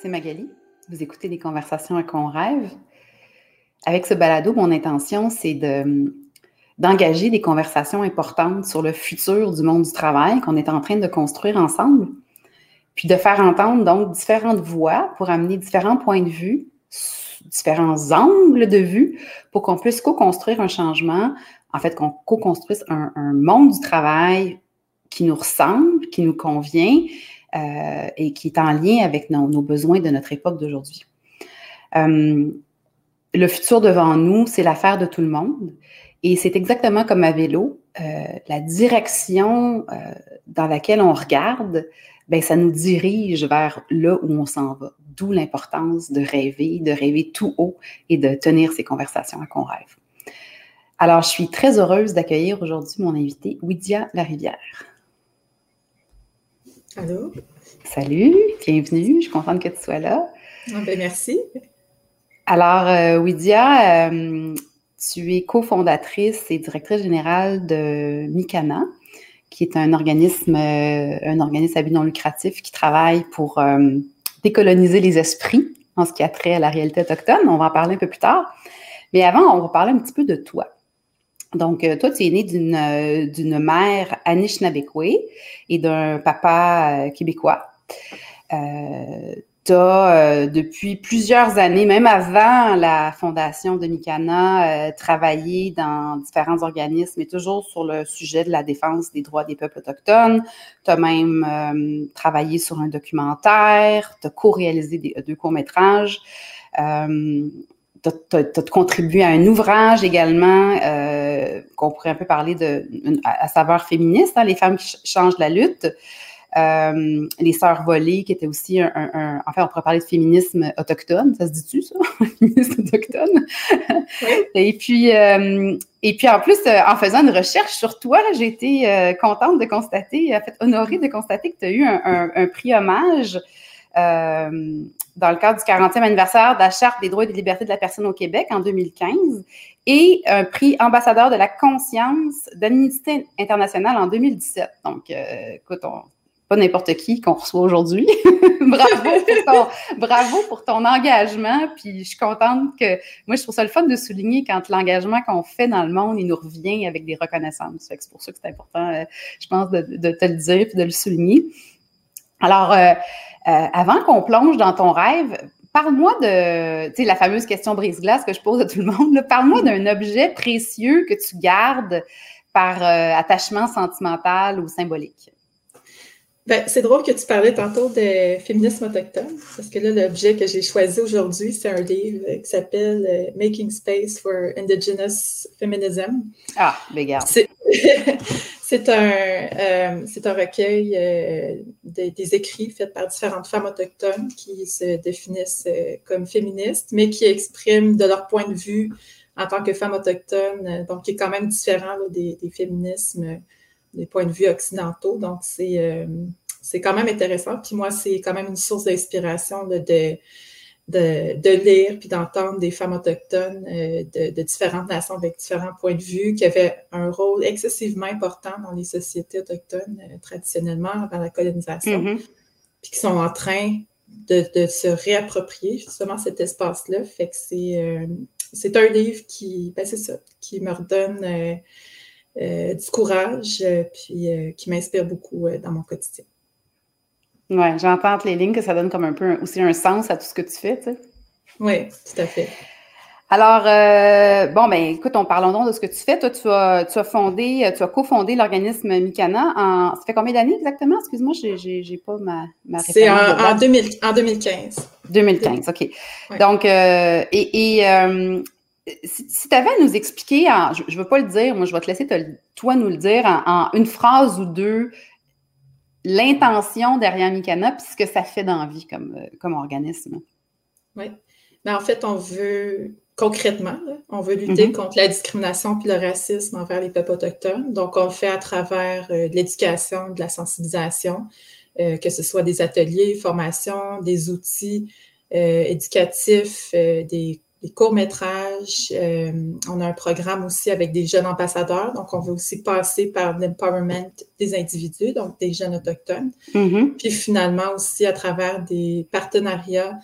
c'est Magali. Vous écoutez des conversations à qu'on rêve. Avec ce balado, mon intention, c'est de, d'engager des conversations importantes sur le futur du monde du travail qu'on est en train de construire ensemble, puis de faire entendre donc différentes voix pour amener différents points de vue, différents angles de vue pour qu'on puisse co-construire un changement, en fait, qu'on co-construise un monde du travail qui nous ressemble, qui nous convient, euh, et qui est en lien avec nos, besoins de notre époque d'aujourd'hui. Euh, le futur devant nous, c'est l'affaire de tout le monde. Et c'est exactement comme à vélo, euh, la direction dans laquelle on regarde, ben, ça nous dirige vers là où on s'en va. D'où l'importance de rêver, de rêver tout haut et de tenir ces conversations à qu'on rêve. Alors, je suis très heureuse d'accueillir aujourd'hui mon invité, Widia Larivière. Allô? Salut, bienvenue. Je suis contente que tu sois là. Ah, ben, merci. Alors, euh, Widia, euh, tu es cofondatrice et directrice générale de Mikana, qui est un organisme, euh, un organisme à but non lucratif qui travaille pour décoloniser les esprits en ce qui a trait à la réalité autochtone. On va en parler un peu plus tard. Mais avant, on va parler un petit peu de toi. Donc, euh, toi, tu es né d'une, euh, d'une mère Anishinabekwe et d'un papa euh, québécois. tu as, depuis plusieurs années, même avant la fondation de Mikana, travaillé dans différents organismes et toujours sur le sujet de la défense des droits des peuples autochtones. Tu as même travaillé sur un documentaire, tu as co-réalisé deux courts-métrages tu as, contribué à un ouvrage également euh, qu'on pourrait un peu parler de à, saveur féministe, hein, les femmes qui changent la lutte. Euh, les sœurs volées, qui étaient aussi un, un, Enfin, on pourrait parler de féminisme autochtone, ça se dit-tu, ça? féminisme autochtone. et puis, euh, et puis en plus, en faisant une recherche sur toi, j'ai été contente de constater, en fait, honorée de constater que tu as eu un, un prix hommage euh, dans le cadre du 40e anniversaire de la Charte des droits et des libertés de la personne au Québec en 2015 et un prix ambassadeur de la conscience d'Amnesty International en 2017. Donc, euh, écoute, pas n'importe qui qu'on reçoit aujourd'hui. bravo, pour ton, engagement. Puis je suis contente que moi, je trouve ça le fun de souligner quand l'engagement qu'on fait dans le monde, il nous revient avec des reconnaissances. c'est pour ça que c'est important, euh, je pense, de, de, te le dire et de le souligner. Alors, euh, euh, avant qu'on plonge dans ton rêve, parle-moi de, tu sais, la fameuse question brise-glace que je pose à tout le monde. Parle-moi d'un objet précieux que tu gardes par euh, attachement sentimental ou symbolique. Ben, c'est drôle que tu parlais tantôt de féminisme autochtone, parce que là, l'objet que j'ai choisi aujourd'hui, c'est un livre qui s'appelle Making Space for Indigenous Feminism. Ah, regarde. C'est un, euh, un recueil euh, des écrits faits par différentes femmes autochtones qui se définissent euh, comme féministes, mais qui expriment de leur point de vue en tant que femmes autochtones, donc qui est quand même différent des, des, féminismes, des points de vue occidentaux. Donc, c'est, c'est quand même intéressant. Puis moi, c'est quand même une source d'inspiration de, de de, lire puis d'entendre des femmes autochtones euh, de, différentes nations avec différents points de vue qui avaient un rôle excessivement important dans les sociétés autochtones euh, traditionnellement avant la colonisation, mm-hmm. puis qui sont en train de, se réapproprier justement cet espace-là. Fait que c'est, euh, c'est un livre qui, ben c'est ça, qui me redonne du courage puis qui m'inspire beaucoup dans mon quotidien. Oui, j'entends entre les lignes que ça donne comme un peu aussi un sens à tout ce que tu fais, tu sais. Oui, tout à fait. Alors, euh, bon, ben, écoute, on parlons donc de ce que tu fais. Toi, tu as, tu as fondé, tu as cofondé l'organisme Mikana en. Ça fait combien d'années exactement? Excuse-moi, j'ai, j'ai pas ma, ma C'est en, en, 2015. 2015, OK. Donc, euh, et, et euh, si, tu avais à nous expliquer, je ne veux pas le dire, moi, je vais te laisser toi nous le dire en, une phrase ou deux, l'intention derrière Mikana puis ce que ça fait dans la vie comme, euh, comme organisme. Oui. Mais en fait, on veut concrètement, on veut lutter mm-hmm. contre la discrimination et le racisme envers les peuples autochtones. Donc, on le fait à travers euh, de l'éducation, de la sensibilisation, euh, que ce soit des ateliers, formations, des outils éducatifs, des des courts-métrages. on a un programme aussi avec des jeunes ambassadeurs. Donc, on veut aussi passer par l'empowerment des individus, donc des jeunes autochtones. Mm-hmm. Puis finalement aussi à travers des partenariats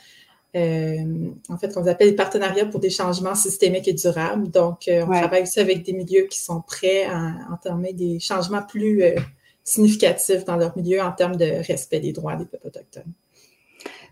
euh, en fait, qu'on appelle les partenariats pour des changements systémiques et durables. Donc, euh, on travaille aussi avec des milieux qui sont prêts à entamer des changements plus euh, significatifs dans leur milieu en termes de respect des droits des peuples autochtones.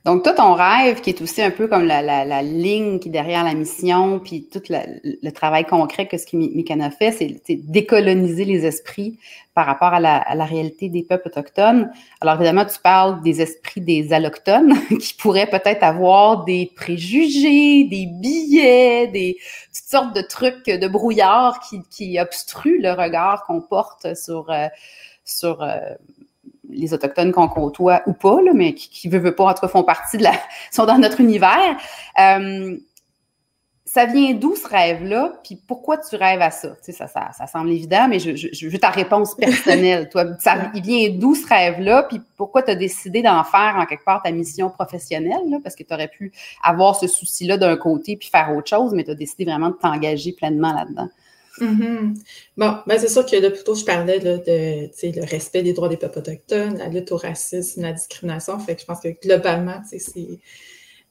Donc, toi, ton rêve, qui est aussi un peu comme la, la, ligne qui est derrière la mission, puis tout le travail concret que ce qui Mikana fait, c'est décoloniser les esprits par rapport à la, à la, réalité des peuples autochtones. Alors, évidemment, tu parles des esprits des allochtones qui pourraient peut-être avoir des préjugés, des billets, des toutes sortes de trucs de brouillard qui, qui obstruent le regard qu'on porte sur, euh, sur euh, les Autochtones qu'on côtoie ou pas, là, mais qui, qui veut, veut pas, en tout cas, font partie de la, sont dans notre univers. Euh, ça vient d'où ce rêve-là? Puis pourquoi tu rêves à ça? Tu sais, ça, ça, ça semble évident, mais je, je, je, veux ta réponse personnelle. Toi, ça, il vient d'où ce rêve-là? Puis pourquoi tu as décidé d'en faire en quelque part ta mission professionnelle? Là? Parce que tu aurais pu avoir ce souci-là d'un côté puis faire autre chose, mais tu as décidé vraiment de t'engager pleinement là-dedans. Mm-hmm. Bon, ben c'est sûr que là, plutôt, je parlais là, de le respect des droits des peuples autochtones, la lutte au racisme, la discrimination. Fait que je pense que globalement,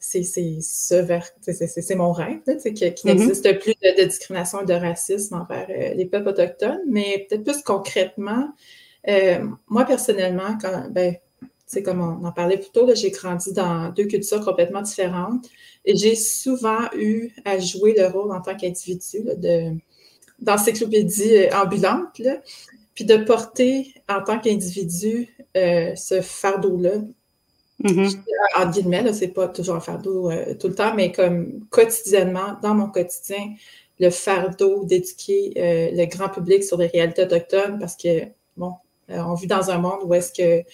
c'est mon rêve qu'il qui mm-hmm. n'existe plus de, discrimination et de racisme envers euh, les peuples autochtones mais peut-être plus concrètement euh, moi personnellement quand ben c'est comme on en parlait plus tôt j'ai grandi dans deux cultures complètement différentes et j'ai souvent eu à jouer le rôle en tant qu'individu de d'encyclopédie euh, ambulante, là, puis de porter en tant qu'individu euh, ce fardeau-là. Mm-hmm. En guillemets, c'est pas toujours un fardeau euh, tout le temps, mais comme quotidiennement, dans mon quotidien, le fardeau d'éduquer le grand public sur les réalités autochtones parce que, bon, on vit dans un monde où est-ce que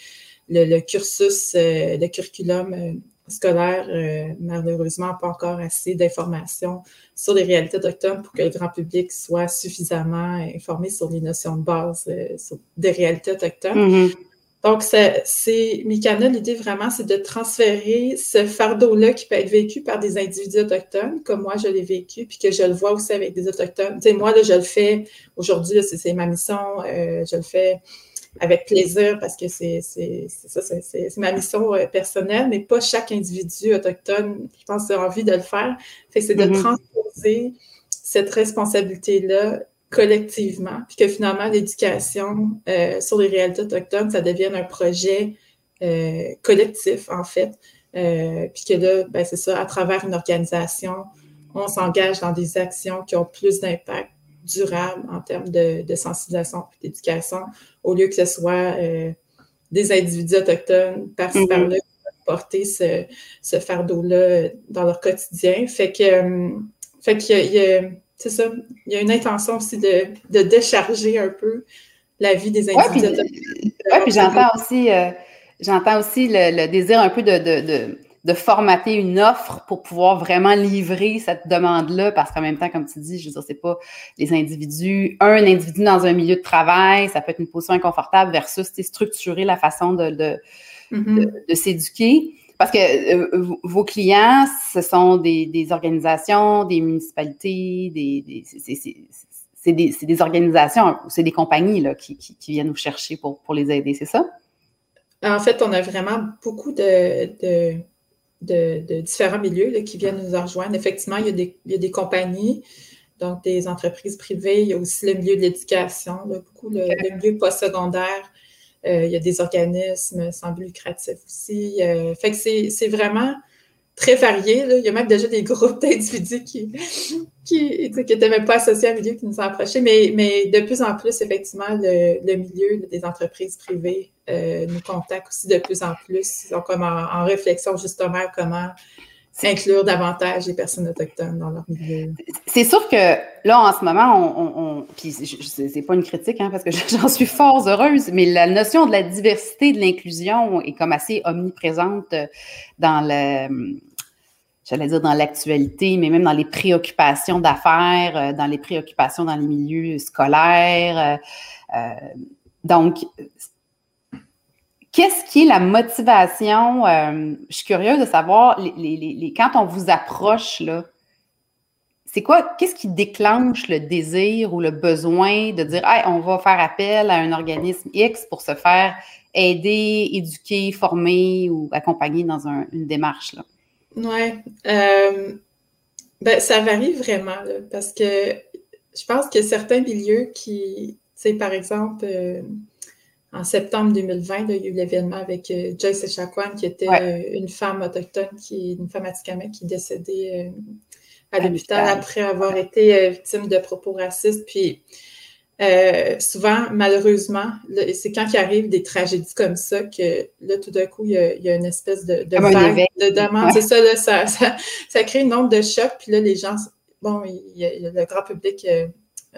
le, le cursus, le curriculum scolaire, euh, malheureusement, pas encore assez d'informations sur les réalités autochtones pour que le grand public soit suffisamment informé sur les notions de base euh, des réalités autochtones. Mm-hmm. Donc, c'est Mikana, l'idée vraiment, c'est de transférer ce fardeau-là qui peut être vécu par des individus autochtones, comme moi, je l'ai vécu, puis que je le vois aussi avec des autochtones. Tu sais, moi, là, je le fais aujourd'hui, c'est ma mission, euh, je le fais avec plaisir parce que c'est ça, c'est ma mission euh, personnelle, mais pas chaque individu autochtone, je pense, a envie de le faire. Fait c'est de mm-hmm. transposer cette responsabilité-là collectivement, puis que finalement, l'éducation euh, sur les réalités autochtones, ça devienne un projet euh, collectif, en fait. puis que là, ben, c'est ça, à travers une organisation, on s'engage dans des actions qui ont plus d'impact durable en termes de, sensibilisation et d'éducation, au lieu que ce soit euh, des individus autochtones par-ci mm-hmm. par-là porter ce, ce fardeau-là dans leur quotidien. Fait que, euh, fait qu'il y a, c'est ça, il y a une intention aussi de, de, décharger un peu la vie des individus autochtones. Oui, puis j'entends aussi, euh, j'entends aussi le, désir un peu de de formater une offre pour pouvoir vraiment livrer cette demande-là, parce qu'en même temps, comme tu dis, je veux dire, c'est pas les individus, un individu dans un milieu de travail, ça peut être une position inconfortable versus structurer la façon de, de, mm-hmm. s'éduquer. Parce que euh, vos clients, ce sont des, des organisations, des municipalités, des, c'est des, des, organisations, c'est des compagnies là, qui, qui, qui, viennent nous chercher pour, pour les aider, c'est ça? En fait, on a vraiment beaucoup de de, différents milieux qui viennent nous rejoindre. Effectivement, il y, a des, compagnies, donc des entreprises privées. Il y a aussi le milieu de l'éducation, beaucoup le, milieu postsecondaire. Euh, il y a des organismes sans but lucratif aussi. Euh, fait que c'est vraiment très varié. Il y a même déjà des groupes d'individus qui qui n'étaient même pas associés à milieu qui nous ont approchés. Mais, mais de plus en plus, effectivement, le, le milieu des entreprises privées euh, nous contacte aussi de plus en plus. Ils comme en, réflexion justement comment inclure davantage les personnes autochtones dans leur milieu. C'est sûr que là, en ce moment, on, on, puis c'est pas une critique, hein, parce que j'en suis fort heureuse, mais la notion de la diversité, de l'inclusion est comme assez omniprésente dans le j'allais dire dans l'actualité, mais même dans les préoccupations d'affaires, euh, dans les préoccupations dans les milieux scolaires. Euh, donc, Qu'est-ce qui est la motivation? Euh, je suis curieuse de savoir, quand on vous approche, là, c'est quoi, qu'est-ce qui déclenche le désir ou le besoin de dire, hey, on va faire appel à un organisme X pour se faire aider, éduquer, former ou accompagner dans une démarche? Là? Oui. Euh, ben, ça varie vraiment, parce que je pense que certains milieux qui, tu sais, par exemple, euh, en septembre 2020, il y a eu l'événement avec euh, Joyce Echaquan, qui était une femme autochtone, qui une femme atikamek qui est décédée à l'hôpital après avoir été victime de propos racistes. Puis, euh, souvent, malheureusement, c'est quand il arrive des tragédies comme ça que là, tout d'un coup, il y, a, une espèce de, de vague de demande. C'est ça, là, ça, ça, ça, crée une onde de choc. Puis là, les gens, bon, le grand public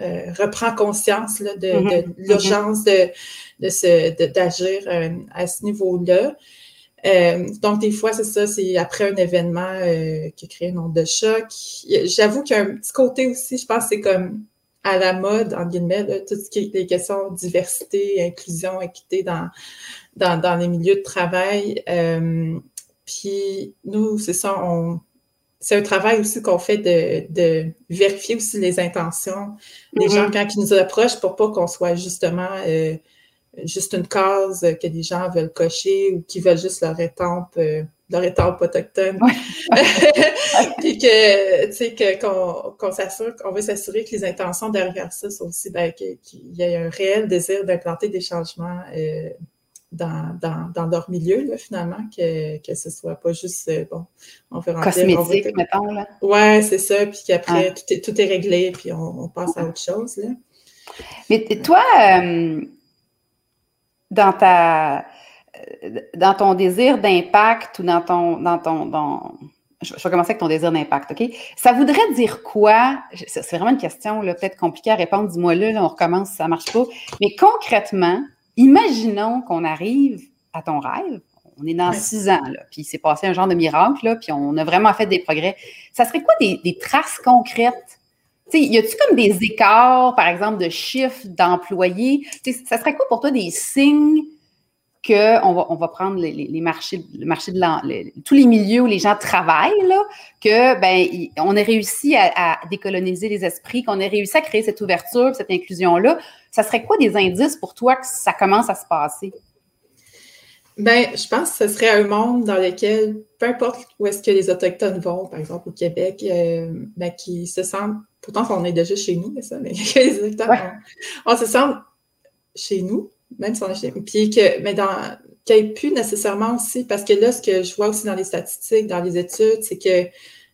euh, reprend conscience là, de, mm-hmm. de mm-hmm. l'urgence de, de, d'agir euh, à ce niveau-là. Euh, donc, des fois, c'est ça, c'est après un événement qui crée une onde de choc. J'avoue qu'il y a un petit côté aussi, je pense, c'est comme à la mode, en guillemets, tout ce qui est les questions diversité, inclusion, équité dans, dans, dans les milieux de travail. Puis nous, c'est ça, on, c'est un travail aussi qu'on fait de, de, vérifier aussi les intentions des mm-hmm. gens quand ils nous approchent pour pas qu'on soit justement euh, juste une case que les gens veulent cocher ou qui veulent juste leur étampe euh, leur étape autochtone. Puis que, tu sais, qu'on s'assure, qu'on veut s'assurer que les intentions derrière ça sont aussi, ben, qu'il y ait un réel désir d'implanter des changements euh, dans, dans, dans, leur milieu, là, finalement, que, que ce soit pas juste, euh, bon, on veut rentrer... Cosmétique, on mettons, là. Ouais, c'est ça, puis qu'après, tout, est, tout est réglé, puis on, passe à autre chose, là. Mais toi, euh, dans ta dans ton désir d'impact ou dans ton, dans ton, dans, je vais commencer avec ton désir d'impact, OK? Ça voudrait dire quoi? C'est vraiment une question peut-être compliquée à répondre, dis-moi là, on recommence, ça marche pas. Mais concrètement, imaginons qu'on arrive à ton rêve, on est dans six ans, là, puis c'est passé un genre de miracle, là, puis on a vraiment fait des progrès. Ça serait quoi des, des traces concrètes? y a-tu comme des écarts, par exemple, de chiffres d'employés? Ça serait quoi pour toi des signes qu'on va, on va prendre les, les, marchés, le marché de tous les milieux où les gens travaillent, là, que ben on a réussi à, décoloniser les esprits, qu'on a réussi à créer cette ouverture, cette inclusion-là. Ça serait quoi des indices pour toi que ça commence à se passer? Ben, je pense que ce serait un monde dans lequel, peu importe où est-ce que les Autochtones vont, par exemple au Québec, euh, ben, qui se sentent, pourtant on est déjà chez nous, mais ça, mais les Autochtones, on, se sent chez nous, même si on est Puis que, mais dans, qu'il n'y ait plus nécessairement aussi, parce que là, ce que je vois aussi dans les statistiques, dans les études, c'est que, tu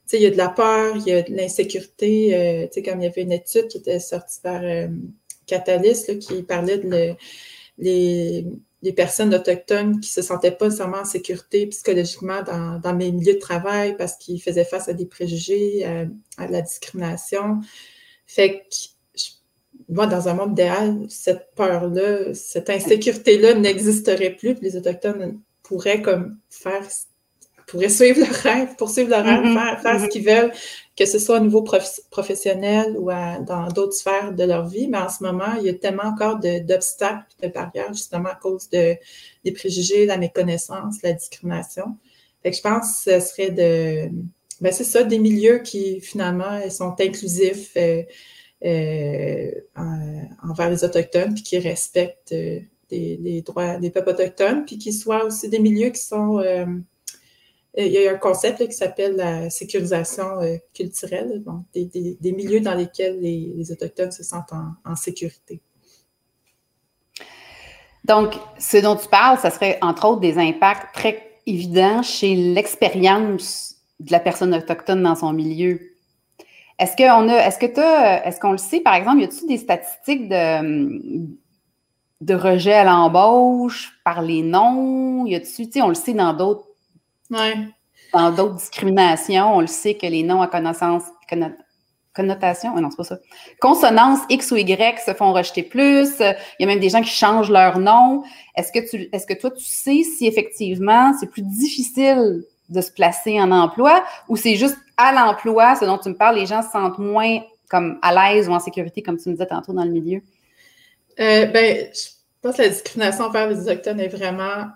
sais, il y a de la peur, il y a de l'insécurité. Euh, tu sais, comme il y avait une étude qui était sortie par euh, Catalyst, là, qui parlait de les, les personnes autochtones qui se sentaient pas nécessairement en sécurité psychologiquement dans, dans les milieux de travail parce qu'ils faisaient face à des préjugés, à, à la discrimination. Fait que moi, dans un monde idéal, cette peur-là, cette insécurité-là n'existerait plus, puis les Autochtones pourraient comme faire, pourraient suivre leur rêve, poursuivre leur rêve, mm-hmm. faire, ce mm-hmm. qu'ils veulent, que ce soit au niveau professionnel ou dans d'autres sphères de leur vie. Mais en ce moment, il y a tellement encore d'obstacles, de, barrières, justement à cause de, des préjugés, la méconnaissance, la discrimination. Fait que je pense que ce serait de, ben c'est ça, des milieux qui finalement sont inclusifs, euh, euh, envers les Autochtones, puis qui respectent euh, les, droits des peuples autochtones, puis qui soient aussi des milieux qui sont... Euh, il y a un concept qui s'appelle la sécurisation culturelle, donc des, milieux dans lesquels les, Autochtones se sentent en, sécurité. Donc, ce dont tu parles, ça serait entre autres des impacts très évidents chez l'expérience de la personne autochtone dans son milieu. Est-ce qu'on a, est-ce le sait, par exemple, y a-t-il des statistiques de, de rejet à l'embauche par les noms? Y a-t-il, on le sait dans d'autres, dans d'autres discriminations, on le sait que les noms à connaissance, connotation, oh non, c'est pas ça. Consonance X ou Y se font rejeter plus. Il y a même des gens qui changent leur nom. Est-ce que tu, est-ce que toi, tu sais si effectivement c'est plus difficile de se placer en emploi ou c'est juste à l'emploi, ce dont tu me parles, les gens se sentent moins comme à l'aise ou en sécurité, comme tu me disais tantôt dans le milieu? Euh, ben, je pense que la discrimination envers les Autochtones est vraiment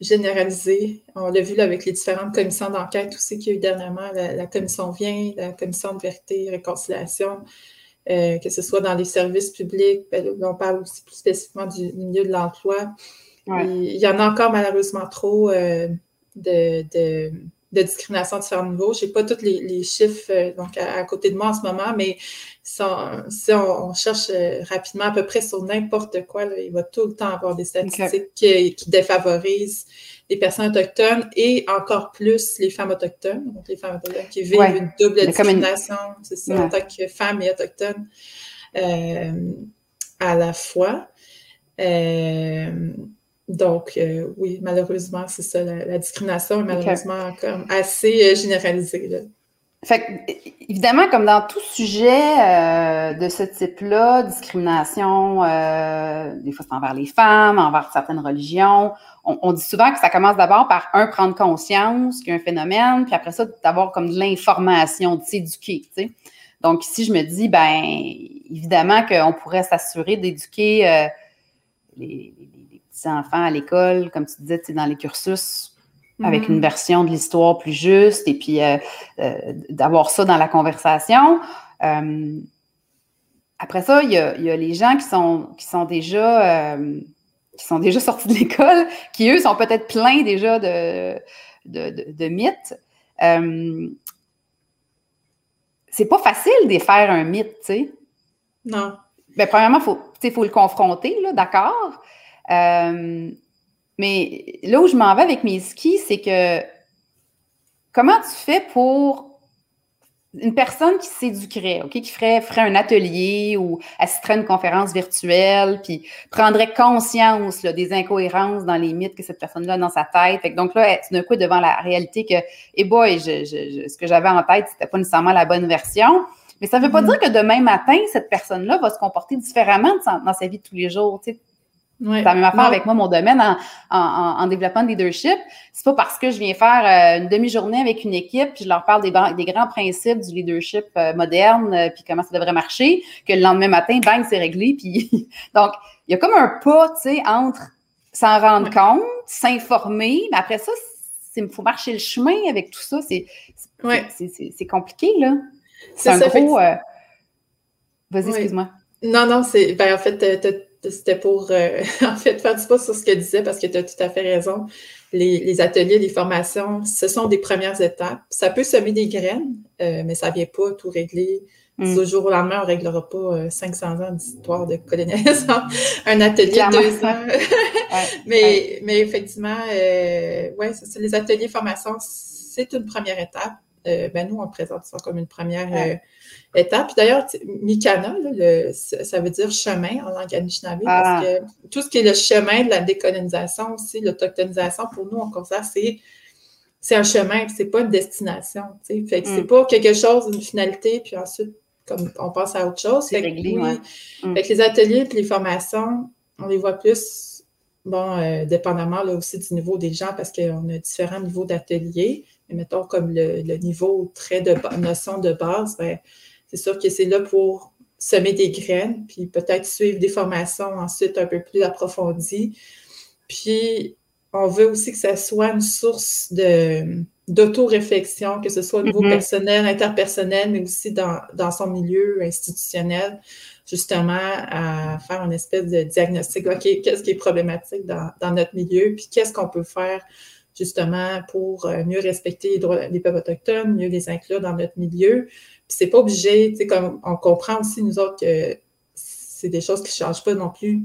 généralisé. On l'a vu là, avec les différentes commissions d'enquête aussi qu'il y a eu dernièrement, la, commission vient, la commission de vérité et réconciliation, euh, que ce soit dans les services publics, ben, on parle aussi plus spécifiquement du, milieu de l'emploi. Il y en a encore malheureusement trop euh, de de discrimination à différents niveaux. Je n'ai pas tous les, chiffres euh, donc à, côté de moi en ce moment, mais si on, cherche euh, rapidement à peu près sur n'importe quoi, il va tout le temps avoir des statistiques qui, défavorisent les personnes autochtones et encore plus les femmes autochtones, donc les femmes autochtones qui vivent une double discrimination, c'est ça, en tant que femmes et autochtones euh, à la fois. Donc, euh, oui, malheureusement, c'est ça, la, discrimination est malheureusement comme assez généralisée. Là. Fait évidemment, comme dans tout sujet euh, de ce type-là, discrimination, des fois c'est envers les femmes, envers certaines religions, on, dit souvent que ça commence d'abord par, un, prendre conscience qu'il y a un phénomène, puis après ça, d'avoir comme de l'information, de s'éduquer, tu sais. Donc ici, je me dis, ben évidemment qu'on pourrait s'assurer d'éduquer les, enfants à l'école, comme tu disais, dans les cursus, avec mm-hmm. une version de l'histoire plus juste, et puis euh, euh, d'avoir ça dans la conversation. Euh, après ça, il y, a, les gens qui sont, qui sont déjà qui sont déjà sortis de l'école, qui eux sont peut-être pleins déjà de, de, mythes. c'est pas facile de faire un mythe, tu sais. Non. Bien, premièrement, il faut, faut le confronter, là, d'accord. Euh, mais là où je m'en vais avec mes skis, c'est que comment tu fais pour une personne qui s'éduquerait, qui ferait, ferait un atelier ou assisterait à une conférence virtuelle, puis prendrait conscience des incohérences dans les mythes que cette personne-là a dans sa tête. Fait donc là, tout d'un coup, devant la réalité que, eh boy, ce que j'avais en tête, c'était pas nécessairement la bonne version. Mais ça ne veut pas mm-hmm. dire que demain matin, cette personne-là va se comporter différemment dans sa vie de tous les jours. Tu sais, c'est la même affaire avec moi, mon domaine en, en, développement de leadership. C'est pas parce que je viens faire euh, une demi-journée avec une équipe, puis je leur parle des, des grands principes du leadership euh, moderne, euh, puis comment ça devrait marcher, que le lendemain matin, bang, c'est réglé. Puis donc, il y a comme un pas, tu sais, entre s'en rendre compte, s'informer, mais après ça, il faut marcher le chemin avec tout ça. C'est c'est compliqué, là. C'est un gros... Vas-y, excuse-moi. Non, non, c'est... Ben, en fait, c'était pour, euh, en fait, faire du pas sur ce que disais parce que tu as tout à fait raison. Les, ateliers, les formations, ce sont des premières étapes. Ça peut semer des graines, euh, mais ça ne vient pas tout régler. Mm. Du jour au lendemain, on ne réglera pas 500 euh, ans d'histoire de colonialisme. Un atelier de deux ans. mais, mais effectivement, ouais, les ateliers formation, c'est une première étape. Ben nous, on présente ça comme une première étape. d'ailleurs, Mikana, ça veut dire chemin en langue Anishinaabe, parce ah. que tout ce qui est le chemin de la décolonisation aussi, l'autochtonisation, pour nous, on considère que c'est un chemin, c'est pas une destination. Fait que c'est mm. pas quelque chose, une finalité, puis ensuite, comme on passe à autre chose. C'est réglé, mm. les ateliers et les formations, on les voit plus, bon, euh, dépendamment là, aussi du niveau des gens, parce qu'on a différents niveaux d'ateliers. Mettons comme le, niveau très de notion de base, ben, c'est sûr que c'est là pour semer des graines, puis peut-être suivre des formations ensuite un peu plus approfondies. Puis, on veut aussi que ça soit une source de, d'auto-réflexion, que ce soit au niveau mm-hmm. personnel, interpersonnel, mais aussi dans, dans, son milieu institutionnel, justement à faire une espèce de diagnostic. OK, qu'est-ce qui est problématique dans, dans notre milieu, puis qu'est-ce qu'on peut faire justement pour euh, mieux respecter les droits des peuples autochtones, mieux les inclure dans notre milieu, c'est pas obligé, tu sais, comme on comprend aussi, nous autres, que c'est des choses qui ne changent pas non plus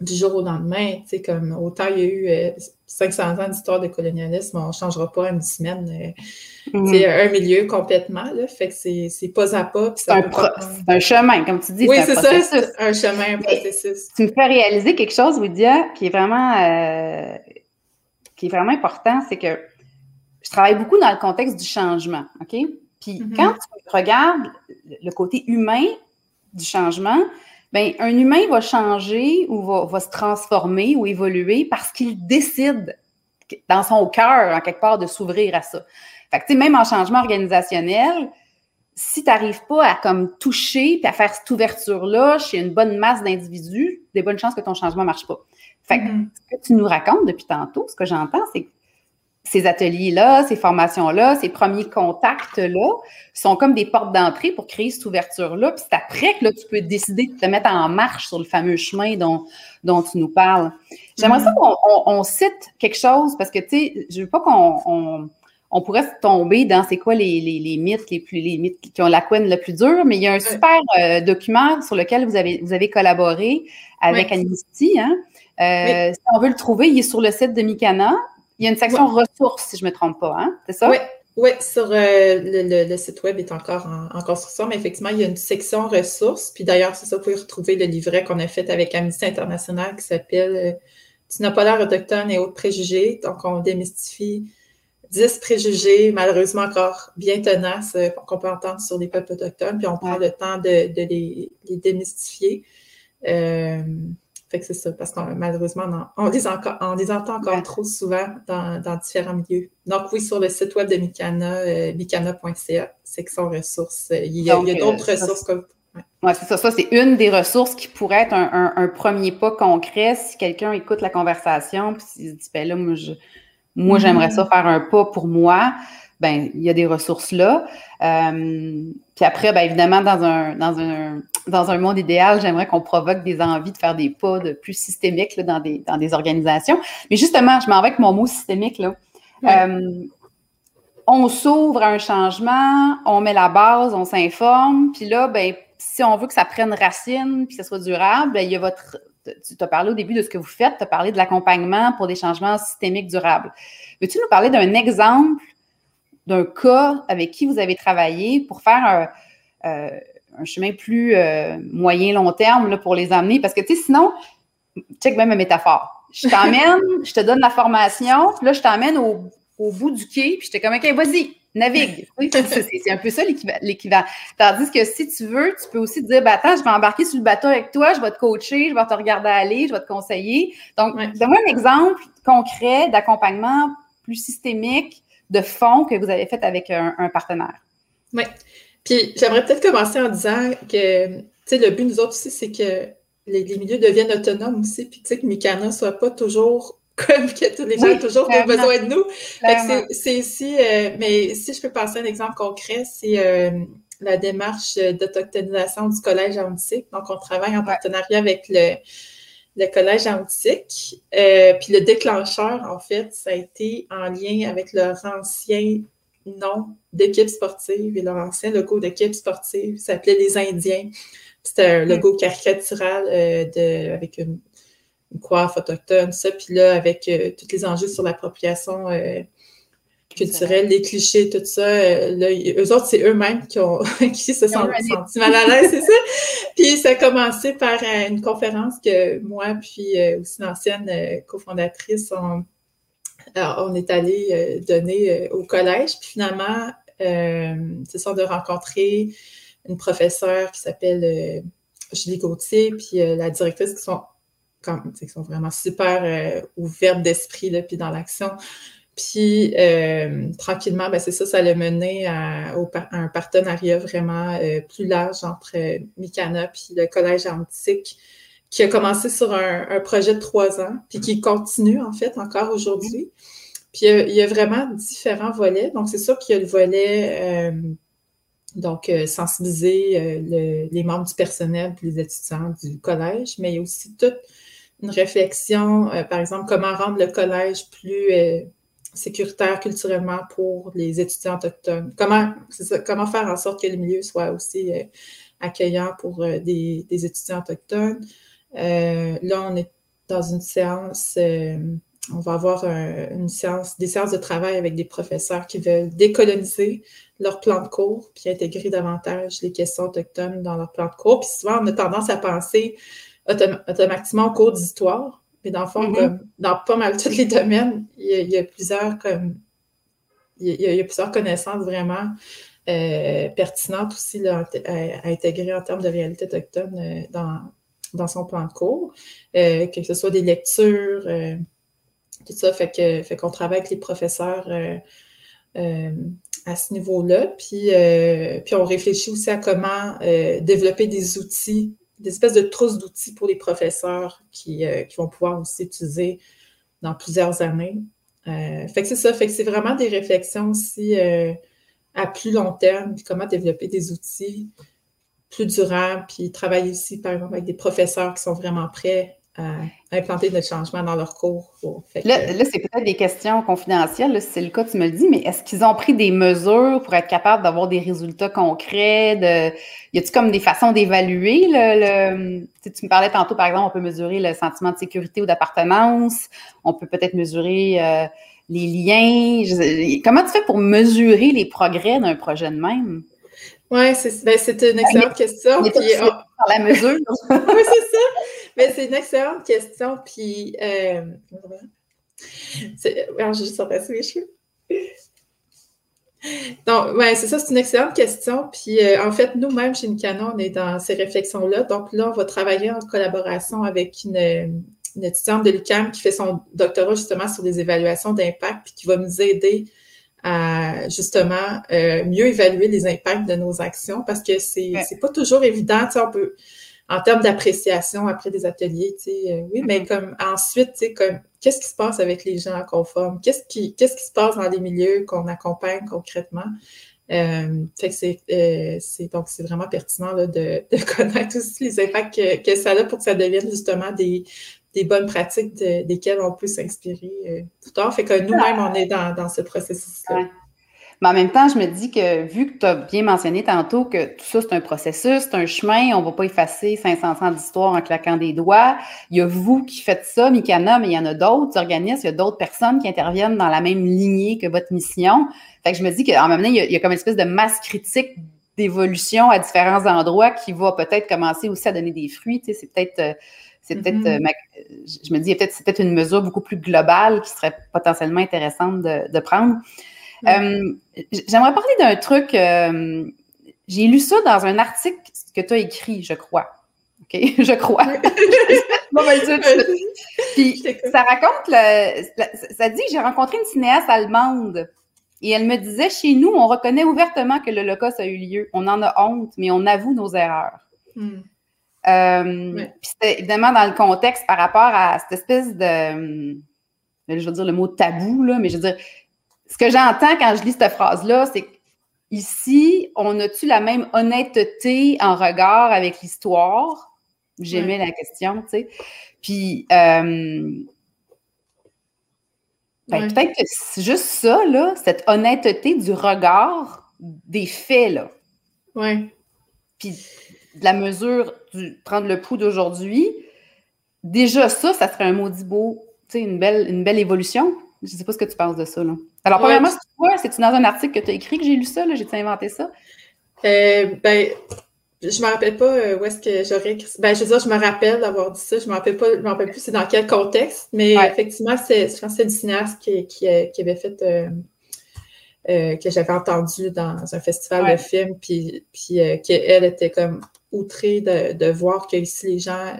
du jour au lendemain. Tu sais, comme autant il y a eu 500 euh, ans d'histoire de colonialisme, on ne changera pas en une semaine. C'est euh, mhm. un milieu complètement, là. Fait que c'est pas à pas. C'est un, un, chemin, comme tu dis. Oui, c'est ça, un chemin, un processus. tu me fais réaliser quelque chose, Widia, qui est vraiment, euh, qui est vraiment important, c'est que je travaille beaucoup dans le contexte du changement, OK? Puis mm-hmm. quand tu regardes le côté humain du changement, ben un humain va changer ou va, se transformer ou évoluer parce qu'il décide dans son cœur, en quelque part, de s'ouvrir à ça. Fait que, tu sais, même en changement organisationnel, si tu n'arrives pas à comme toucher et à faire cette ouverture-là chez une bonne masse d'individus, des bonnes chances que ton changement ne marche pas. Fait que mm-hmm. ce que tu nous racontes depuis tantôt, ce que j'entends, c'est que ces ateliers-là, ces formations-là, ces premiers contacts-là sont comme des portes d'entrée pour créer cette ouverture-là. Puis c'est après que là, tu peux décider de te mettre en marche sur le fameux chemin dont, dont tu nous parles. J'aimerais ça mm-hmm. qu'on cite quelque chose parce que, tu sais, je veux pas qu'on on, pourrait tomber dans c'est quoi les, les, mythes les plus les mythes qui ont la couenne le plus dur, mais il y a un super euh, document sur lequel vous avez vous avez collaboré avec Amnesty. Hein? Euh, si on veut le trouver, il est sur le site de Mikana. Il y a une section ressources, si je ne me trompe pas, hein? C'est ça? Oui, oui, sur euh, le, site web est encore en, construction, mais effectivement, il y a une section ressources. Puis d'ailleurs, c'est ça, vous pouvez retrouver le livret qu'on a fait avec Amnesty International qui s'appelle euh, Tu n'as pas l'air autochtone et autres préjugés. Donc, on démystifie 10 préjugés, malheureusement encore bien tenaces, euh, qu'on peut entendre sur les peuples autochtones, puis on prend le temps de, les, démystifier. Fait que c'est ça, parce que malheureusement, on, les, entend encore trop souvent dans, différents milieux. Donc oui, sur le site web de Mikana, euh, mikana.ca, section ressources. Euh, il y a, d'autres euh, ressources comme oui, c'est ça. Ça, c'est une des ressources qui pourrait être un, premier pas concret si quelqu'un écoute la conversation puis s'il se dit, ben là, moi, moi mm-hmm. j'aimerais ça faire un pas pour moi ben il y a des ressources là. Euh, puis après, ben évidemment, dans un, dans un, dans un monde idéal, j'aimerais qu'on provoque des envies de faire des pas de plus systémiques là, dans, des, dans des organisations. Mais justement, je m'en vais avec mon mot systémique. Là. Euh, on s'ouvre à un changement, on met la base, on s'informe, puis là, ben, si on veut que ça prenne racine, puis que ça soit durable, ben, il y a votre. Tu t'as parlé au début de ce que vous faites, tu as parlé de l'accompagnement pour des changements systémiques durables. Veux-tu nous parler d'un exemple d'un cas avec qui vous avez travaillé pour faire un, euh, chemin plus euh, moyen, long terme là, pour les amener? Parce que, tu sais, sinon, check même ma métaphore. Je t'emmène, je te donne la formation, puis là, je t'emmène au, bout du quai, puis j'étais comme, OK, vas-y, navigue. c'est un peu ça l'équivalent. Tandis que si tu veux, tu peux aussi te dire, bah, attends, je vais embarquer sur le bateau avec toi, je vais te coacher, je vais te regarder aller, je vais te conseiller. Donc, donne-moi un exemple concret d'accompagnement plus systémique de fond que vous avez fait avec un, partenaire. Oui. Puis j'aimerais peut-être commencer en disant que, tu sais, le but, nous autres aussi, c'est que les, milieux deviennent autonomes aussi, puis tu sais, que Mikana ne soit pas toujours comme que tous les gens ont toujours besoin de nous. C'est ici, euh, mais si je peux passer un exemple concret, c'est euh, la démarche d'autochtonisation du collège antique. Donc, on travaille en partenariat avec le, le collège antique. Euh, puis le déclencheur, en fait, ça a été en lien avec leur ancien nom d'équipe sportive et leur ancien logo d'équipe sportive. Ça s'appelait les Indiens. C'était un logo caricatural euh, de, avec une, coiffe autochtone, ça. Puis là, avec euh, tous les enjeux sur l'appropriation culturelle, les clichés, tout ça. là, eux autres, c'est eux-mêmes qui, ont, qui se sont sentis mal à l'aise, c'est ça? Puis ça a commencé par euh, une conférence que moi, puis euh, aussi l'ancienne euh, cofondatrice, on, on est allé donner au collège. Puis finalement, c'est ça de rencontrer une professeure qui s'appelle Julie Gauthier, puis la directrice qui sont, qui sont vraiment super ouvertes d'esprit, puis dans l'action. Puis, euh, tranquillement, ben, c'est ça, ça l'a mené à, un partenariat vraiment euh, plus large entre euh, Mikana puis le Collège antique, qui a commencé sur un, projet de trois ans, puis qui continue, en fait, encore aujourd'hui. Puis, il y a vraiment différents volets. Donc, c'est sûr qu'il y a le volet, donc, sensibiliser les membres du personnel puis les étudiants du collège, mais il y a aussi toute une réflexion, par exemple, comment rendre le collège plus sécuritaire culturellement pour les étudiants autochtones. Comment, comment faire en sorte que le milieu soit aussi euh, accueillant pour euh, des, étudiants autochtones? Euh, là, on est dans une séance, on va avoir une séance, des séances de travail avec des professeurs qui veulent décoloniser leur plan de cours, puis intégrer davantage les questions autochtones dans leur plan de cours. Puis souvent, on a tendance à penser automatiquement au cours d'histoire, mais dans le fond, mm-hmm. dans pas mal tous les domaines, il y a, plusieurs comme il y, a, plusieurs connaissances vraiment euh, pertinentes aussi à, intégrer en termes de réalité autochtone euh, dans, dans son plan de cours, euh, que ce soit des lectures, tout ça, fait que fait qu'on travaille avec les professeurs à ce niveau-là. Puis, puis on réfléchit aussi à comment développer des outils des espèces de trousses d'outils pour les professeurs qui, qui, vont pouvoir aussi utiliser dans plusieurs années. fait que c'est ça, fait que c'est vraiment des réflexions aussi à plus long terme, puis comment développer des outils plus durables, puis travailler aussi, par exemple, avec des professeurs qui sont vraiment prêts à implanter des changements dans leur cours. là, c'est peut-être des questions confidentielles, si c'est le cas, tu me le dis, mais est-ce qu'ils ont pris des mesures pour être capables d'avoir des résultats concrets? De... Y a-t-il comme des façons d'évaluer le, Tu me parlais tantôt, par exemple, on peut mesurer le sentiment de sécurité ou d'appartenance, on peut peut-être mesurer euh, les liens. comment tu fais pour mesurer les progrès d'un projet de même? Oui, c'est ben, une excellente question. Puis, par la mesure. oui, c'est ça. Mais c'est une excellente question. Puis, euh, alors, j'ai juste sorti les cheveux. Donc, ouais, c'est ça, c'est une excellente question. Puis, euh, en fait, nous-mêmes, chez Nicano, on est dans ces réflexions-là. Donc, là, on va travailler en collaboration avec une, une étudiante de l'UQAM qui fait son doctorat justement sur des évaluations d'impact, puis qui va nous aider à justement euh, mieux évaluer les impacts de nos actions parce que c'est c'est pas toujours évident, tu sais, on peut en termes d'appréciation après des ateliers, tu sais, euh, oui, mais mm-hmm. comme ensuite, tu sais, comme qu'est-ce qui se passe avec les gens conformes, qu'est-ce qui qu'est-ce qui se passe dans les milieux qu'on accompagne concrètement? Euh, fait que c'est, euh, c'est donc c'est vraiment pertinent là, de, de, connaître aussi les impacts que, que, ça a pour que ça devienne justement des, des bonnes pratiques desquelles on peut s'inspirer euh, tout tard. Fait que nous-mêmes, on est dans, dans ce processus-là. Mais en même temps, je me dis que vu que tu as bien mentionné tantôt que tout ça, c'est un processus, c'est un chemin, on ne va pas effacer 500 ans d'histoire en claquant des doigts. Il y a vous qui faites ça, Mikana, mais il y en a d'autres organismes, il y a d'autres personnes qui interviennent dans la même lignée que votre mission. Fait que je me dis qu'en même temps, il y, a, il y a comme une espèce de masse critique d'évolution à différents endroits qui va peut-être commencer aussi à donner des fruits. Tu sais, c'est peut-être... C'est peut-être, mm-hmm. euh, je me dis, peut-être, c'est peut-être une mesure beaucoup plus globale qui serait potentiellement intéressante de, prendre. Mm. Euh, j'aimerais parler d'un truc. Euh, j'ai lu ça dans un article que tu as écrit, je crois. OK? Je crois. Puis, ça raconte, ça dit que j'ai rencontré une cinéaste allemande et elle me disait, chez nous, on reconnaît ouvertement que l'Holocauste a eu lieu. On en a honte, mais on avoue nos erreurs. Mm. Euh, c'était évidemment dans le contexte par rapport à cette espèce de, euh, je veux dire le mot tabou, là, mais je veux dire, ce que j'entends quand je lis cette phrase-là, c'est qu'ici, on a-tu la même honnêteté en regard avec l'histoire? J'aimais la question, tu sais. Puis, euh, ben, peut-être que c'est juste ça, là, cette honnêteté du regard des faits, là. Oui. Puis, de la mesure du prendre le pouls d'aujourd'hui, déjà ça, ça serait un maudit beau, tu sais, une belle, une belle évolution. Je ne sais pas ce que tu penses de ça. Là. Alors, premièrement, c'est dans un article que tu as écrit que j'ai lu ça, j'ai inventé ça? Euh, ben, je ne me rappelle pas euh, où est-ce que j'aurais écrit Ben, je veux dire, je me rappelle d'avoir dit ça. Je ne me rappelle pas, je me rappelle plus c'est dans quel contexte, mais effectivement, c'est, je pense que c'est une cinéaste qui, qui, qui avait fait euh, que j'avais entendu dans un festival de films, puis, puis qu'elle était comme outré de, de, voir que ici les gens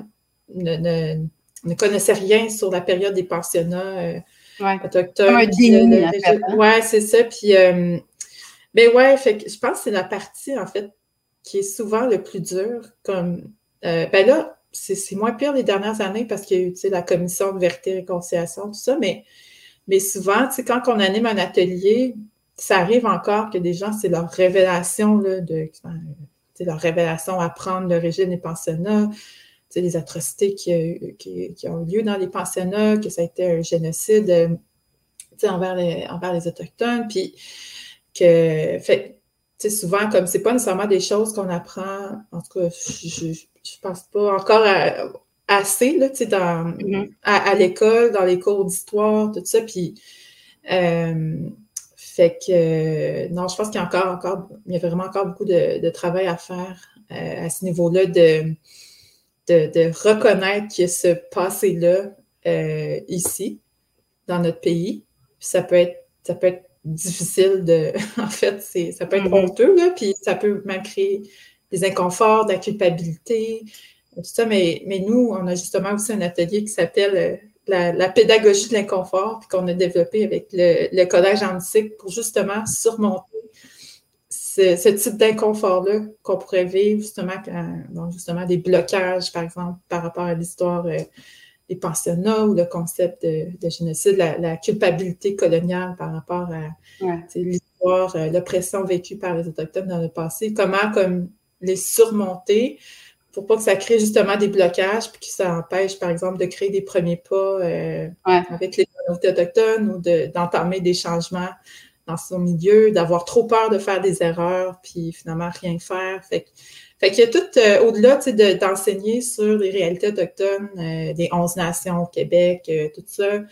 ne, ne, ne, connaissaient rien sur la période des pensionnats euh, autochtones. Un déni, hein. Ouais, c'est ça. Puis, euh, ben ouais, fait que je pense que c'est la partie, en fait, qui est souvent le plus dur. Comme, euh, ben là, c'est moins pire les dernières années parce qu'il y a eu, la commission de vérité et réconciliation, tout ça, mais, mais souvent, tu sais, quand on anime un atelier, ça arrive encore que des gens, c'est leur révélation là, de leur révélation à prendre le régime des pensionnats, les atrocités qui, qui, ont eu lieu dans les pensionnats, que ça a été un génocide euh, envers les, envers les Autochtones, puis que, fait, souvent, comme c'est pas nécessairement des choses qu'on apprend, en tout cas, je, je, pense pas encore assez, là, dans, mm-hmm. à, l'école, dans les cours d'histoire, tout ça, puis euh, fait que, euh, non, je pense qu'il y a encore, encore, il y a vraiment encore beaucoup de, travail à faire euh, à ce niveau-là de, de, reconnaître ce passé-là euh, ici, dans notre pays. Puis ça peut être, ça peut être difficile de, en fait, c'est, ça peut être mm-hmm. honteux, là, puis ça peut même créer des inconforts, de la culpabilité, tout ça. Mais, mais nous, on a justement aussi un atelier qui s'appelle la, pédagogie de l'inconfort qu'on a développé avec le, collège antique pour justement surmonter ce, type d'inconfort-là qu'on pourrait vivre, justement, justement, des blocages, par exemple, par rapport à l'histoire euh, des pensionnats ou le concept de, génocide, la, culpabilité coloniale par rapport à l'histoire, euh, l'oppression vécue par les Autochtones dans le passé, comment comme les surmonter pour pas que ça crée justement des blocages puis que ça empêche, par exemple, de créer des premiers pas euh, avec les communautés autochtones ou d'entamer des changements dans son milieu, d'avoir trop peur de faire des erreurs puis finalement rien faire. Fait, fait qu'il y a tout, euh, au-delà d'enseigner sur les réalités autochtones euh, des 11 nations au Québec, tout ça,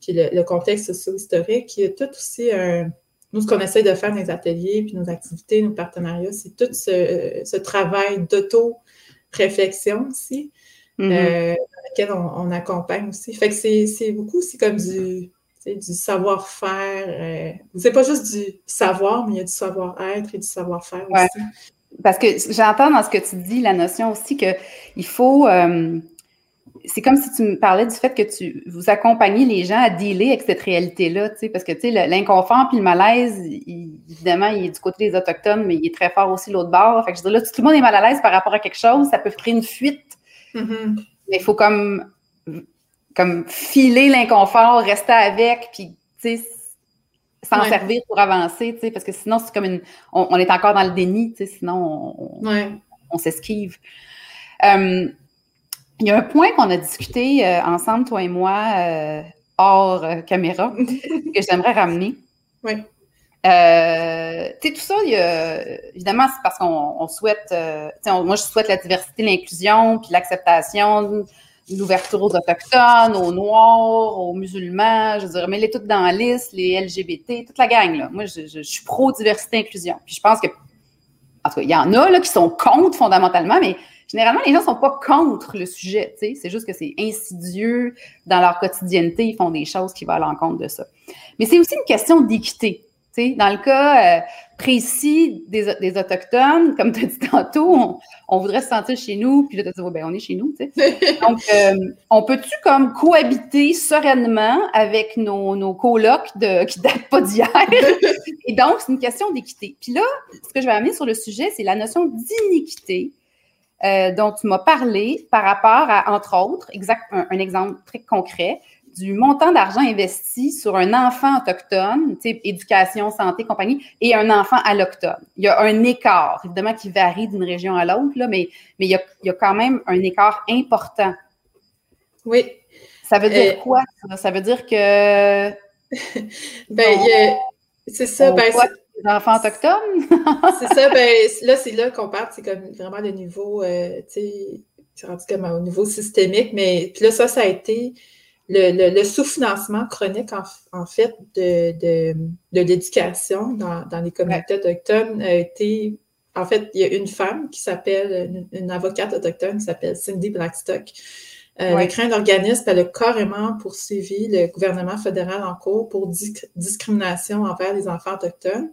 puis le, contexte socio-historique, il y a tout aussi un nous, ce qu'on essaie de faire dans les ateliers, puis nos activités, nos partenariats, c'est tout ce, ce travail d'auto- réflexion aussi, euh, dans laquelle on, accompagne aussi. Fait que c'est beaucoup aussi comme du, du savoir-faire. Euh, c'est pas juste du savoir, mais il y a du savoir-être et du savoir-faire aussi. Parce que j'entends dans ce que tu dis la notion aussi qu'il faut. Euh, c'est comme si tu me parlais du fait que tu vous accompagnez les gens à dealer avec cette réalité-là, tu sais, parce que tu sais, l'inconfort puis le malaise, évidemment, il est du côté des Autochtones, mais il est très fort aussi l'autre bord. Fait que je dis là, tout le monde est mal à l'aise par rapport à quelque chose, ça peut créer une fuite. Mm-hmm. Mais il faut comme, comme filer l'inconfort, rester avec, puis tu sais, s'en servir pour avancer, tu sais, parce que sinon, c'est comme une. On, est encore dans le déni, tu sais, sinon on, on s'esquive. Euh, il y a un point qu'on a discuté euh, ensemble, toi et moi, euh, hors euh, caméra, que j'aimerais ramener. Oui. tu sais, tout ça, il y a, évidemment, c'est parce qu'on souhaite, moi, je souhaite la diversité, l'inclusion, puis l'acceptation, l'ouverture aux Autochtones, aux Noirs, aux musulmans, je veux dire, les toutes dans la liste, les LGBT, toute la gang, là. Moi, je, je suis pro-diversité-inclusion. Puis je pense que, en tout cas, il y en a, là, qui sont contre fondamentalement, mais généralement, les gens ne sont pas contre le sujet. C'est juste que c'est insidieux dans leur quotidienneté. Ils font des choses qui vont à l'encontre de ça. Mais c'est aussi une question d'équité. Dans le cas euh, précis des, Autochtones, comme tu as dit tantôt, on, voudrait se sentir chez nous, puis là, tu as dit, ben, on est chez nous. Donc, euh, on peut-tu comme cohabiter sereinement avec nos, nos colocs de, qui datent pas d'hier? Et donc, c'est une question d'équité. Puis là, ce que je vais amener sur le sujet, c'est la notion d'iniquité euh, dont tu m'as parlé par rapport à, entre autres, exact, un, exemple très concret, du montant d'argent investi sur un enfant autochtone, éducation, santé, compagnie, et un enfant allochtone. Il y a un écart, évidemment, qui varie d'une région à l'autre, mais, mais il, y a, il y a quand même un écart important. Oui. Ça veut dire euh, quoi, ça? Ça veut dire que... ben, c'est ça. Ben, les enfants autochtones? c'est ça, ben là, c'est là qu'on parle, c'est comme vraiment le niveau, euh, tu sais, c'est rendu comme au niveau systémique, mais puis là, ça, ça a été le, sous-financement chronique, en, fait, de, de, l'éducation dans, les communautés autochtones a été, en fait, il y a une femme qui s'appelle, une, avocate autochtone qui s'appelle Cindy Blackstock, euh, ouais. Le craint d'organisme, elle a carrément poursuivi le gouvernement fédéral en cours pour discrimination envers les enfants autochtones.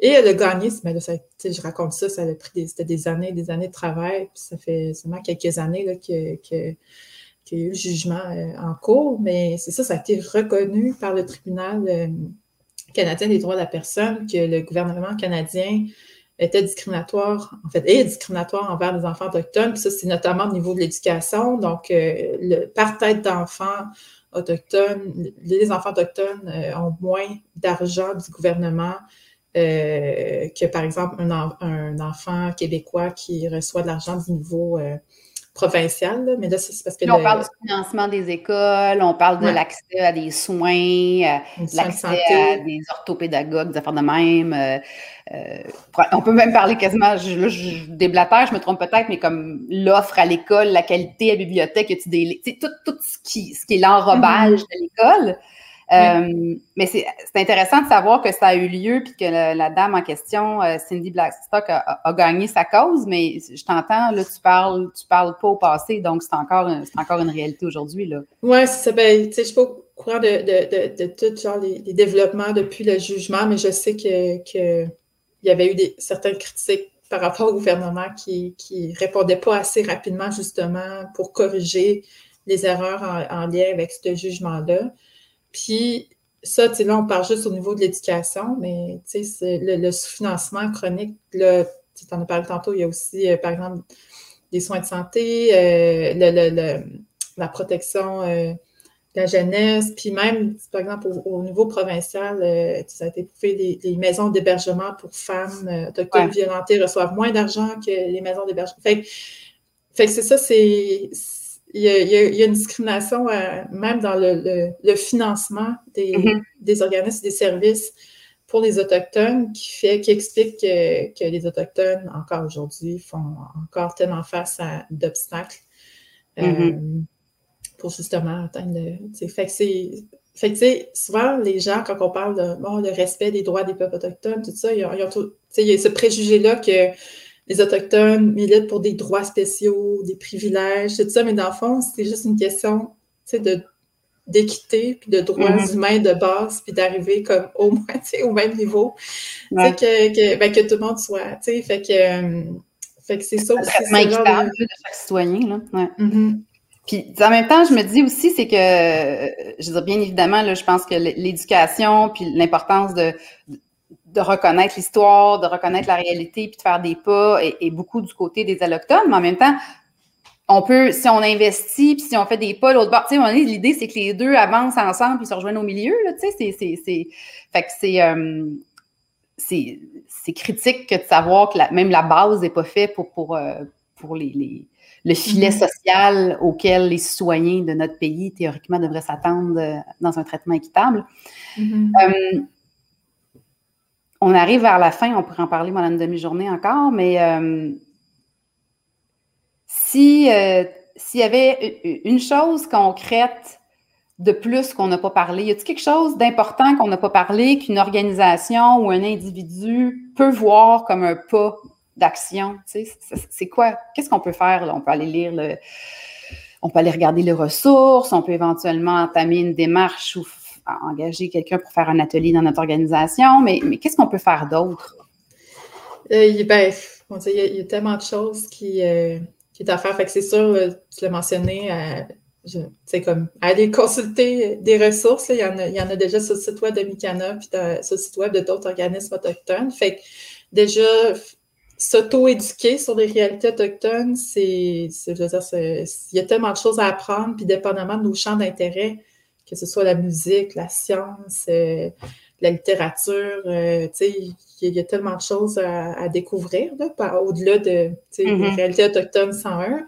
Et elle a gagné, mais là, ça, je raconte ça, ça a pris c'était des années des années de travail, puis ça fait seulement quelques années là, que, que, qu'il y a eu le jugement euh, en cours, mais c'est ça, ça a été reconnu par le tribunal euh, canadien des droits de la personne que le gouvernement canadien était discriminatoire, en fait, est discriminatoire envers les enfants autochtones. Puis ça, c'est notamment au niveau de l'éducation. Donc, euh, le, par tête d'enfants autochtones, les enfants autochtones euh, ont moins d'argent du gouvernement euh, que, par exemple, un, un, enfant québécois qui reçoit de l'argent du niveau provincial, mais là, c'est parce que... on parle du financement des écoles, on parle de l'accès à des soins, euh, l'accès à des orthopédagogues, des affaires de même. Euh, euh, on peut même parler quasiment, je, là, je déblatère, je me trompe peut-être, mais comme l'offre à l'école, la qualité à la bibliothèque, des, tout, tout ce, qui, ce qui est l'enrobage mm-hmm. de l'école. Euh, mais c'est intéressant de savoir que ça a eu lieu puis que la, dame en question, euh, Cindy Blackstock, a, gagné sa cause, mais je t'entends, là, tu parles, tu parles pas au passé, donc c'est encore, encore une réalité aujourd'hui. Oui, c'est ça. Ben, je suis pas au courant de, de, de, tout genre, les, développements depuis le jugement, mais je sais que, que il y avait eu des, certaines critiques par rapport au gouvernement qui ne répondait pas assez rapidement, justement, pour corriger les erreurs en lien avec ce jugement-là. Puis ça, tu sais, là, on parle juste au niveau de l'éducation, mais tu sais, le, le sous-financement chronique, là, tu en as parlé tantôt, il y a aussi, par exemple, des soins de santé, le, la protection la jeunesse, puis même, par exemple, au, niveau provincial, euh, ça a été prouvé, les, maisons d'hébergement pour femmes euh, autochtones violentées reçoivent moins d'argent que les maisons d'hébergement. Fait, que c'est ça, c'est. Il y, a, une discrimination euh, même dans le, financement mm-hmm. des, organismes et des services pour les Autochtones qui fait qui explique que, les Autochtones, encore aujourd'hui, font encore tellement face à d'obstacles. Mm-hmm pour justement atteindre le. Fait que c'est. Fait que, souvent, les gens, quand on parle de bon, le respect des droits des peuples autochtones, tout ça, ils ont, il y a ce préjugé-là que les Autochtones militent pour des droits spéciaux, des privilèges, tout ça, mais dans le fond, c'est juste une question de d'équité puis de droits mm-hmm. humains de base puis d'arriver comme au moins au même niveau que, que, ben, que tout le monde soit fait que euh, fait que c'est ça aussi c'est équitable de chaque citoyen là ouais. Mm-hmm. Puis en même temps, je me dis aussi, c'est que, je veux dire, bien évidemment, là, je pense que l'éducation, puis l'importance de, de reconnaître l'histoire, de reconnaître la réalité, puis de faire des pas, est, beaucoup du côté des allochtones. Mais en même temps, on peut, si on investit, puis si on fait des pas, l'autre bord, tu sais, l'idée, c'est que les deux avancent ensemble, puis se rejoignent au milieu, là, tu sais, c'est, c'est, c'est, fait que c'est, euh, c'est, c'est critique que de savoir que la, même la base n'est pas faite pour, pour, euh, pour les, les le filet mm-hmm. social auquel les citoyens de notre pays, théoriquement, devraient s'attendre euh, dans un traitement équitable. Mm-hmm. Euh, on arrive vers la fin, on pourrait en parler pendant une demi-journée encore, mais euh, si s'il y avait une chose concrète de plus qu'on n'a pas parlé, y a-t-il quelque chose d'important qu'on n'a pas parlé qu'une organisation ou un individu peut voir comme un pas d'action. c'est quoi? Qu'est-ce qu'on peut faire? On peut aller lire le. On peut aller regarder les ressources, on peut éventuellement entamer une démarche ou engager quelqu'un pour faire un atelier dans notre organisation, mais, qu'est-ce qu'on peut faire d'autre? Euh, ben, il, y a, tellement de choses qui, euh, qui à faire. Fait que c'est sûr, euh, tu l'as mentionné, c'est comme aller consulter des ressources. il, y en a, y en a déjà sur le site web de Mikana, puis sur le site web de d'autres organismes autochtones. Fait que déjà, s'auto-éduquer sur les réalités autochtones, c'est, je veux dire, il y a tellement de choses à apprendre, puis dépendamment de nos champs d'intérêt, que ce soit la musique, la science, euh, la littérature, euh, il y, a tellement de choses à, découvrir, au-delà de mm-hmm. réalités autochtones 101.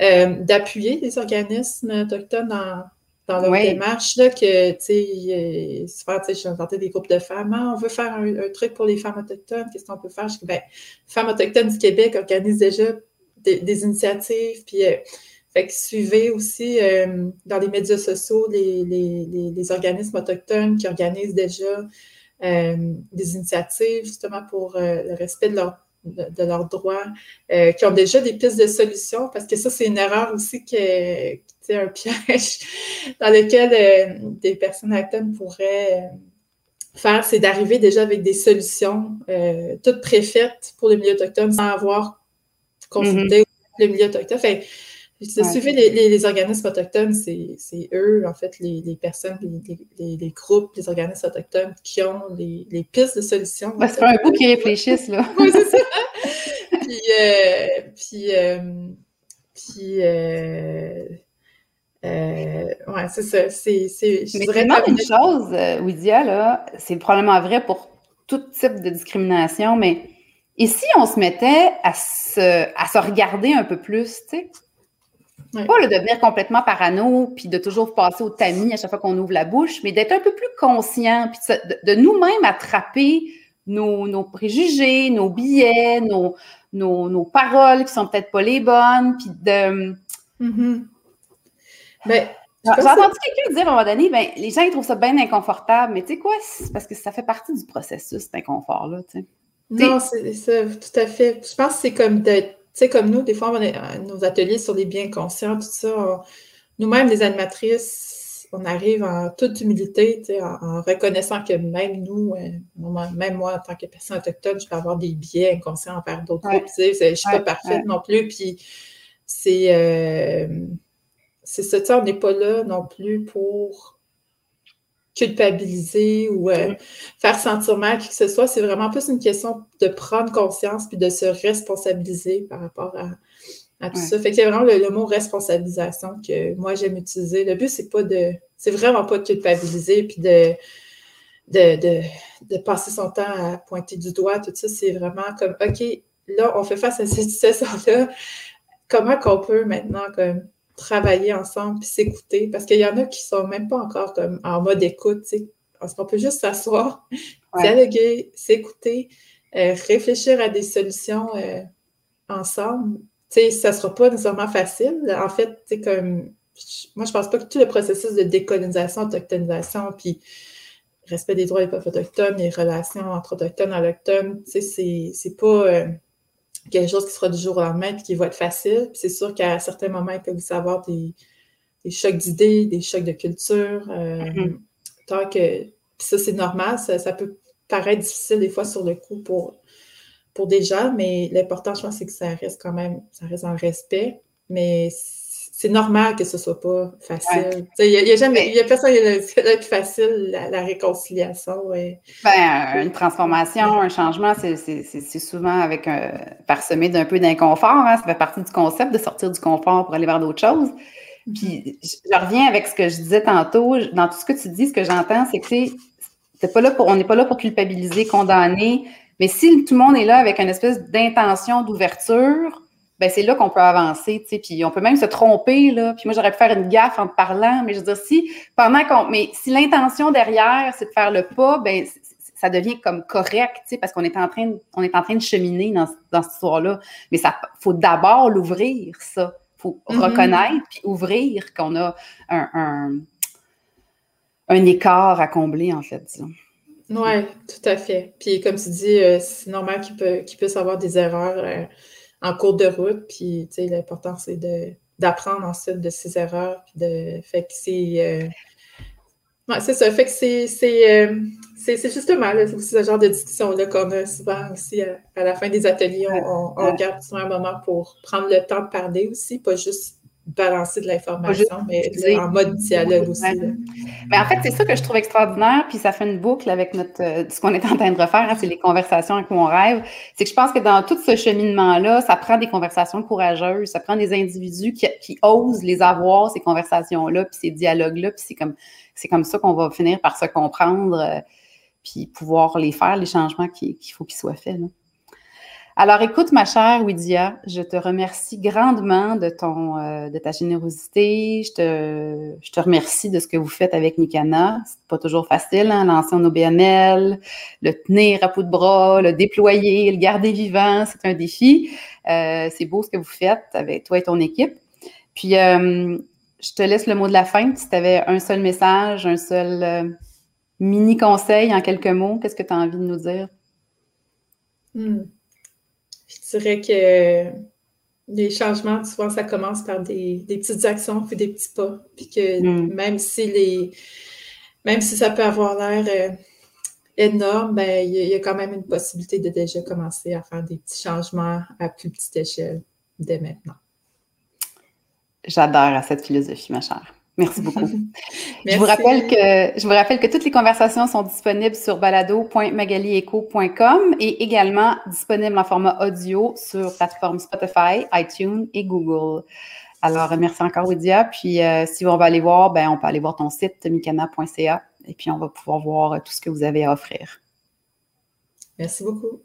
Euh, d'appuyer les organismes autochtones dans, dans leur démarche, là, que, tu sais, souvent, tu sais, des groupes de femmes, ah, on veut faire un, truc pour les femmes autochtones, qu'est-ce qu'on peut faire? Je dis, ben, Femmes autochtones du Québec organisent déjà des, initiatives, puis, euh, fait que suivez aussi euh, dans les médias sociaux les, les, les, organismes autochtones qui organisent déjà euh, des initiatives, justement, pour le respect de leurs de, leurs droits, qui ont déjà des pistes de solutions, parce que ça, c'est une erreur aussi que, un piège dans lequel euh, des personnes autochtones pourraient euh, faire, c'est d'arriver déjà avec des solutions euh, toutes préfaites pour le milieu autochtone sans avoir consulté mm-hmm. le milieu autochtone. Fait, suivez les, organismes autochtones, c'est eux, en fait, les, personnes, les, groupes, les organismes autochtones qui ont les, pistes de solutions. c'est pas un bout qui réfléchissent, là. oui, c'est ça. puis, puis, puis euh, ouais, c'est ça. C'est, je Mais une chose, euh, Widia, là, c'est probablement vrai pour tout type de discrimination, mais ici, on se mettait à se, à se regarder un peu plus, tu sais? Pas le devenir complètement parano, puis de toujours passer au tamis à chaque fois qu'on ouvre la bouche, mais d'être un peu plus conscient, puis de, nous-mêmes attraper nos, nos, préjugés, nos billets, nos, nos, nos, paroles qui sont peut-être pas les bonnes, puis de... Mm-hmm. Ben, j'ai entendu quelqu'un dire à un moment donné, ben, les gens ils trouvent ça bien inconfortable, mais tu sais quoi, c'est parce que ça fait partie du processus, cet inconfort-là. Non, c'est ça, tout à fait. Je pense que c'est comme d'être, tu sais, comme nous, des fois, on a nos ateliers sur les biens conscients, tout ça. Nous-mêmes, les animatrices, on arrive en toute humilité, en, en, reconnaissant que même nous, euh, même moi, en tant que personne autochtone, je peux avoir des biais inconscients envers d'autres groupes. Je ne suis pas parfaite non plus. Puis c'est. Euh, c'est ça, on n'est pas là non plus pour culpabiliser ou euh, faire sentir mal qui que ce soit. C'est vraiment plus une question de prendre conscience puis de se responsabiliser par rapport à, tout ça. Fait y a vraiment le, mot responsabilisation que moi j'aime utiliser. Le but, c'est pas de. C'est vraiment pas de culpabiliser puis de de, passer son temps à pointer du doigt, tout ça. C'est vraiment comme OK, là, on fait face à cette situation-là. Comment qu'on peut maintenant comme travailler ensemble puis s'écouter? Parce qu'il y en a qui sont même pas encore comme en mode écoute, tu sais. Parce qu'on peut juste s'asseoir, dialoguer, s'écouter, euh, réfléchir à des solutions euh, ensemble. Tu sais, ça sera pas nécessairement facile. En fait, tu sais, comme moi, je pense pas que tout le processus de décolonisation, autochtonisation, puis respect des droits des peuples autochtones, les relations entre autochtones et autochtones, tu sais, c'est pas euh, quelque chose qui sera du jour au lendemain et qui va être facile. c'est sûr qu'à certains moments, il peut y avoir des, chocs d'idées, des chocs de culture. Euh, mm-hmm. Tant que. ça, c'est normal, ça, peut paraître difficile des fois sur le coup pour, pour des gens, mais l'important, je pense, c'est que ça reste quand même, ça reste en respect. Mais c'est normal que ce soit pas facile. Il n'y a, jamais, y a personne qui être facile, la, réconciliation. Ben, une transformation, un changement, c'est souvent avec un, parsemé d'un peu d'inconfort. Hein. Ça fait partie du concept de sortir du confort pour aller vers d'autres choses. Mm-hmm. Puis, je reviens avec ce que je disais tantôt. Dans tout ce que tu dis, ce que j'entends, c'est que c'est pas là pour, on n'est pas là pour culpabiliser, condamner. Mais si tout le monde est là avec une espèce d'intention d'ouverture, ben c'est là qu'on peut avancer, tu sais, puis on peut même se tromper, là. Puis moi, j'aurais pu faire une gaffe en te parlant, mais je veux dire, si pendant qu'on. Mais si l'intention derrière, c'est de faire le pas, ben ça devient comme correct, tu sais, parce qu'on est en train de, on est en train de cheminer dans, dans cette histoire-là. Mais ça faut d'abord l'ouvrir, ça. faut mm-hmm. reconnaître puis ouvrir qu'on a un, un, un, écart à combler, en fait, disons. Oui, tout à fait. Puis comme tu dis, euh, c'est normal qu'il peut, qu'il puisse avoir des erreurs. Euh, en cours de route. Puis, tu sais, l'important, c'est de, d'apprendre ensuite de ses erreurs. Puis de, fait que c'est. Euh, c'est ça. Fait que c'est. C'est, euh, c'est, justement là, ce genre de discussion-là qu'on a souvent aussi à, la fin des ateliers. On, on, garde souvent un moment pour prendre le temps de parler aussi, pas juste balancer de l'information, mais en mode dialogue aussi. Mais en fait, c'est ça que je trouve extraordinaire, puis ça fait une boucle avec notre euh, ce qu'on est en train de refaire, hein, c'est les conversations avec mon rêve. C'est que je pense que dans tout ce cheminement-là, ça prend des conversations courageuses, ça prend des individus qui, qui osent les avoir, ces conversations-là, puis ces dialogues-là, puis c'est comme, c'est comme ça qu'on va finir par se comprendre, euh, puis pouvoir les faire, les changements qu'il faut qu'ils soient faits. Là. Alors, écoute, ma chère Widia, je te remercie grandement de euh, ta générosité. Je te, remercie de ce que vous faites avec Mikana. C'est pas toujours facile, hein, lancer un OBNL, le tenir à bout de bras, le déployer, le garder vivant, c'est un défi. Euh, c'est beau ce que vous faites avec toi et ton équipe. Puis, euh, je te laisse le mot de la fin. Si tu avais un seul message, un seul mini conseil en quelques mots, qu'est-ce que tu as envie de nous dire? Hmm. Je dirais que les changements, souvent, ça commence par des, petites actions puis des petits pas. Puis que mm. même si les même si ça peut avoir l'air euh, énorme, ben, il y, a quand même une possibilité de déjà commencer à faire des petits changements à plus petite échelle dès maintenant. J'adore à cette philosophie, ma chère. Merci beaucoup. Je, vous rappelle que, je vous rappelle que toutes les conversations sont disponibles sur balado.magalieco.com et également disponibles en format audio sur plateforme Spotify, iTunes et Google. Alors, merci encore, Widia. Puis, euh, si on va aller voir, ben, on peut aller voir ton site, mikana.ca, et puis on va pouvoir voir tout ce que vous avez à offrir. Merci beaucoup.